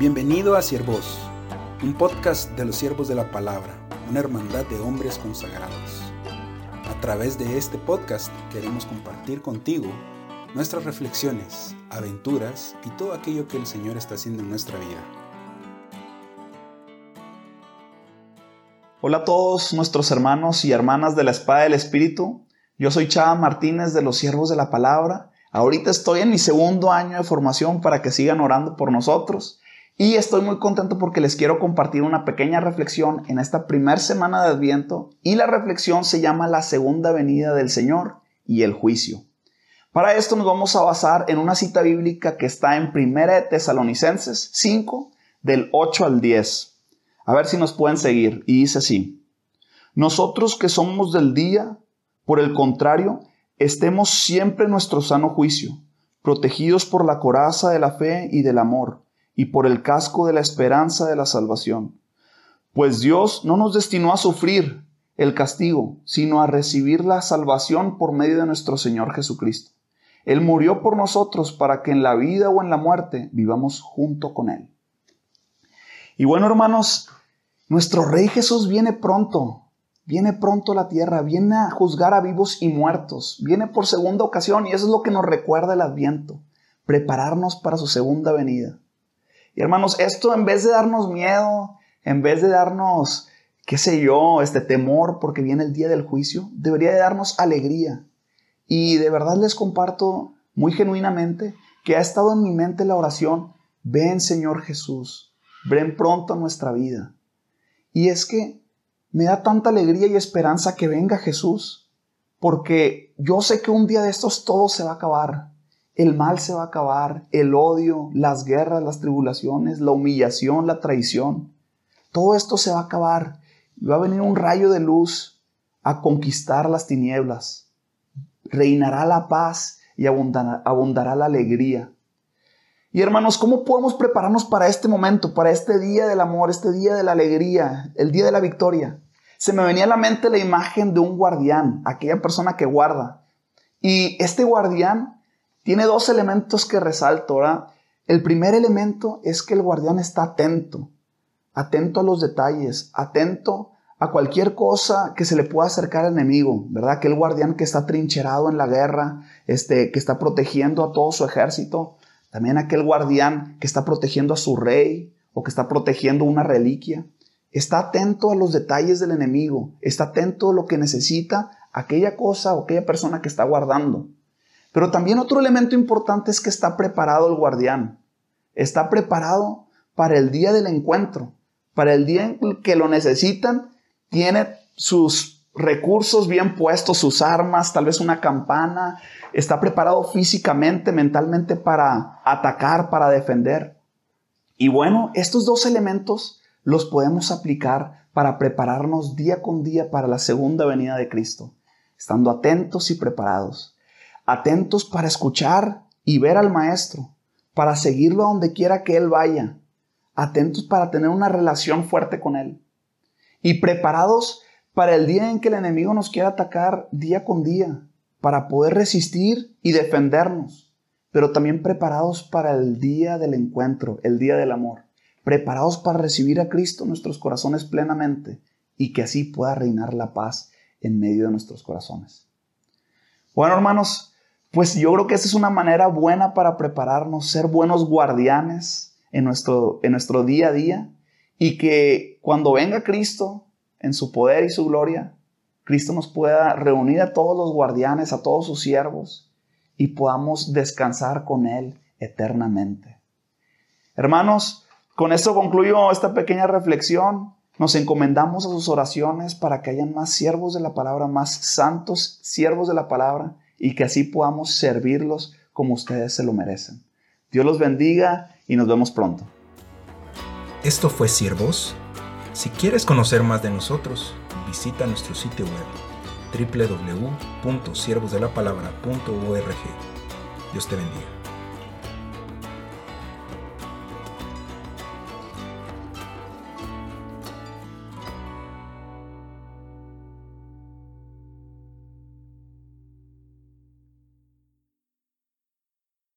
Bienvenido a Siervos, un podcast de los siervos de la palabra, una hermandad de hombres consagrados. A través de este podcast queremos compartir contigo nuestras reflexiones, aventuras y todo aquello que el Señor está haciendo en nuestra vida. Hola a todos nuestros hermanos y hermanas de la Espada del Espíritu. Yo soy Chava Martínez de los Siervos de la Palabra. Ahorita estoy en mi segundo año de formación para que sigan orando por nosotros. Y estoy muy contento porque les quiero compartir una pequeña reflexión en esta primera semana de Adviento y la reflexión se llama la segunda venida del Señor y el juicio. Para esto nos vamos a basar en una cita bíblica que está en 1 de Tesalonicenses 5 del 8 al 10. A ver si nos pueden seguir. Y dice así, nosotros que somos del día, por el contrario, estemos siempre en nuestro sano juicio, protegidos por la coraza de la fe y del amor y por el casco de la esperanza de la salvación. Pues Dios no nos destinó a sufrir el castigo, sino a recibir la salvación por medio de nuestro Señor Jesucristo. Él murió por nosotros para que en la vida o en la muerte vivamos junto con Él. Y bueno, hermanos, nuestro Rey Jesús viene pronto, viene pronto a la tierra, viene a juzgar a vivos y muertos, viene por segunda ocasión y eso es lo que nos recuerda el adviento, prepararnos para su segunda venida. Hermanos, esto en vez de darnos miedo, en vez de darnos, qué sé yo, este temor porque viene el día del juicio, debería de darnos alegría. Y de verdad les comparto muy genuinamente que ha estado en mi mente la oración, ven Señor Jesús, ven pronto a nuestra vida. Y es que me da tanta alegría y esperanza que venga Jesús, porque yo sé que un día de estos todo se va a acabar el mal se va a acabar, el odio, las guerras, las tribulaciones, la humillación, la traición. Todo esto se va a acabar va a venir un rayo de luz a conquistar las tinieblas. Reinará la paz y abundará, abundará la alegría. Y hermanos, ¿cómo podemos prepararnos para este momento, para este día del amor, este día de la alegría, el día de la victoria? Se me venía a la mente la imagen de un guardián, aquella persona que guarda. Y este guardián tiene dos elementos que resalto, ¿verdad? El primer elemento es que el guardián está atento, atento a los detalles, atento a cualquier cosa que se le pueda acercar al enemigo, ¿verdad? Aquel guardián que está trincherado en la guerra, este, que está protegiendo a todo su ejército, también aquel guardián que está protegiendo a su rey o que está protegiendo una reliquia. Está atento a los detalles del enemigo, está atento a lo que necesita aquella cosa o aquella persona que está guardando. Pero también otro elemento importante es que está preparado el guardián. Está preparado para el día del encuentro, para el día en que lo necesitan. Tiene sus recursos bien puestos, sus armas, tal vez una campana. Está preparado físicamente, mentalmente para atacar, para defender. Y bueno, estos dos elementos los podemos aplicar para prepararnos día con día para la segunda venida de Cristo, estando atentos y preparados atentos para escuchar y ver al Maestro, para seguirlo a donde quiera que Él vaya, atentos para tener una relación fuerte con Él y preparados para el día en que el enemigo nos quiera atacar día con día, para poder resistir y defendernos, pero también preparados para el día del encuentro, el día del amor, preparados para recibir a Cristo en nuestros corazones plenamente y que así pueda reinar la paz en medio de nuestros corazones. Bueno, hermanos, pues yo creo que esa es una manera buena para prepararnos, ser buenos guardianes en nuestro, en nuestro día a día y que cuando venga Cristo en su poder y su gloria, Cristo nos pueda reunir a todos los guardianes, a todos sus siervos y podamos descansar con Él eternamente. Hermanos, con esto concluyo esta pequeña reflexión. Nos encomendamos a sus oraciones para que hayan más siervos de la palabra, más santos siervos de la palabra y que así podamos servirlos como ustedes se lo merecen. Dios los bendiga y nos vemos pronto. Esto fue Siervos. Si quieres conocer más de nosotros, visita nuestro sitio web www.siervosdelapalabra.org. Dios te bendiga.